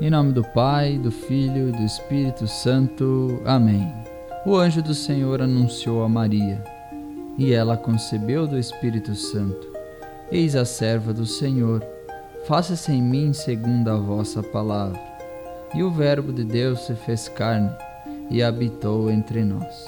Em nome do Pai, do Filho e do Espírito Santo. Amém. O anjo do Senhor anunciou a Maria, e ela concebeu do Espírito Santo. Eis a serva do Senhor, faça-se em mim segundo a vossa palavra. E o Verbo de Deus se fez carne e habitou entre nós.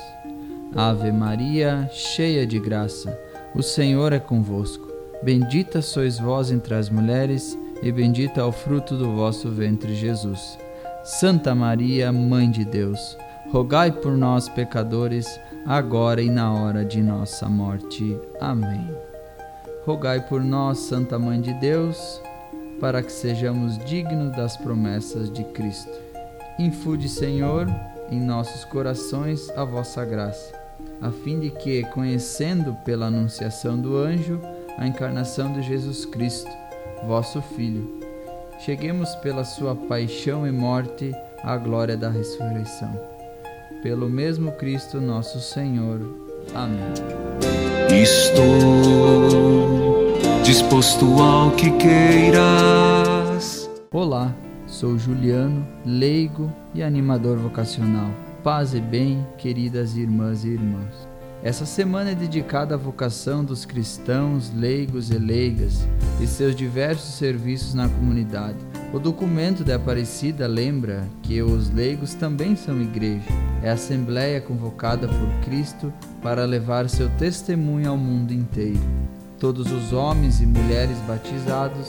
Ave Maria, cheia de graça, o Senhor é convosco. Bendita sois vós entre as mulheres e bendito é o fruto do vosso ventre, Jesus. Santa Maria, Mãe de Deus, rogai por nós, pecadores, agora e na hora de nossa morte. Amém. Rogai por nós, Santa Mãe de Deus, para que sejamos dignos das promessas de Cristo. Infunde, Senhor, em nossos corações a vossa graça, a fim de que, conhecendo pela anunciação do anjo a encarnação de Jesus Cristo, vosso Filho. Cheguemos pela sua paixão e morte à glória da ressurreição. Pelo mesmo Cristo nosso Senhor. Amém. Estou disposto ao que queiras. Olá, sou Juliano, leigo e animador vocacional. Paz e bem, queridas irmãs e irmãos. Essa semana é dedicada à vocação dos cristãos, leigos e leigas e seus diversos serviços na comunidade. O documento da Aparecida lembra que os leigos também são igreja. É a assembleia convocada por Cristo para levar seu testemunho ao mundo inteiro. Todos os homens e mulheres batizados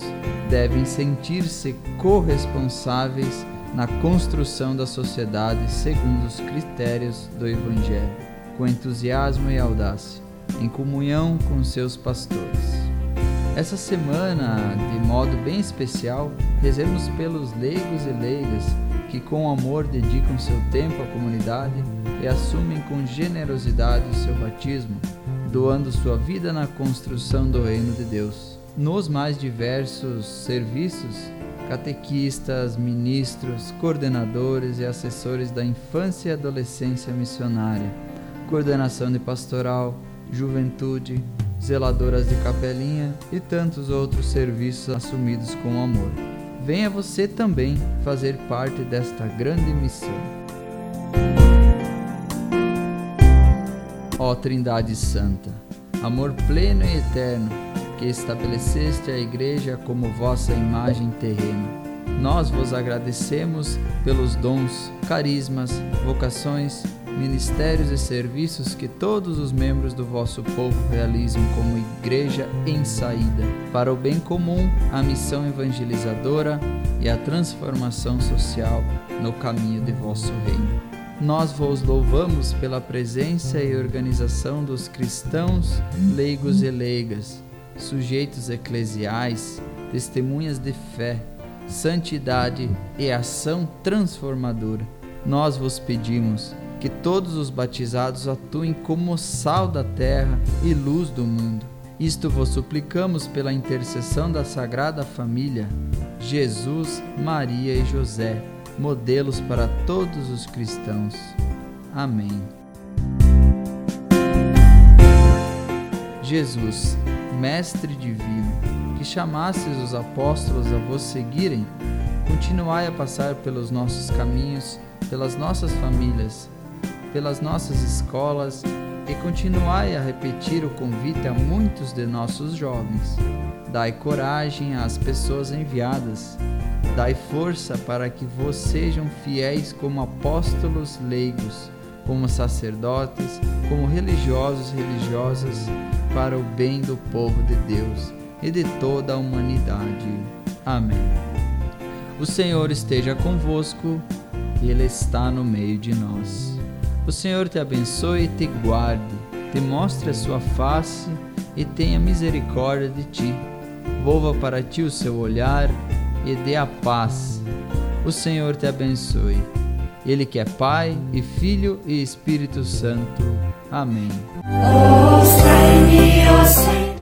devem sentir-se corresponsáveis na construção da sociedade segundo os critérios do Evangelho com entusiasmo e audácia, em comunhão com seus pastores. Essa semana, de modo bem especial, rezemos pelos leigos e leigas que com amor dedicam seu tempo à comunidade e assumem com generosidade o seu batismo, doando sua vida na construção do reino de Deus. Nos mais diversos serviços, catequistas, ministros, coordenadores e assessores da infância e adolescência missionária, coordenação de pastoral, juventude, zeladoras de capelinha e tantos outros serviços assumidos com amor. Venha você também fazer parte desta grande missão. Ó Trindade Santa, amor pleno e eterno, que estabeleceste a Igreja como vossa imagem terrena. Nós vos agradecemos pelos dons, carismas, vocações ministérios e serviços que todos os membros do vosso povo realizam como igreja em saída, para o bem comum, a missão evangelizadora e a transformação social no caminho de vosso reino. Nós vos louvamos pela presença e organização dos cristãos, leigos e leigas, sujeitos eclesiais, testemunhas de fé, santidade e ação transformadora. Nós vos pedimos que todos os batizados atuem como sal da terra e luz do mundo. Isto vos suplicamos pela intercessão da Sagrada Família, Jesus, Maria e José, modelos para todos os cristãos. Amém. Jesus, Mestre Divino, que chamasses os apóstolos a vos seguirem, continuai a passar pelos nossos caminhos, pelas nossas famílias pelas nossas escolas e continuai a repetir o convite a muitos de nossos jovens. Dai coragem às pessoas enviadas. Dai força para que vos sejam fiéis como apóstolos leigos, como sacerdotes, como religiosos religiosas, para o bem do povo de Deus e de toda a humanidade. Amém. O Senhor esteja convosco, Ele está no meio de nós. O Senhor te abençoe e te guarde, te mostre a sua face e tenha misericórdia de ti. Volva para ti o seu olhar e dê a paz. O Senhor te abençoe. Ele que é Pai e Filho e Espírito Santo. Amém. Oh,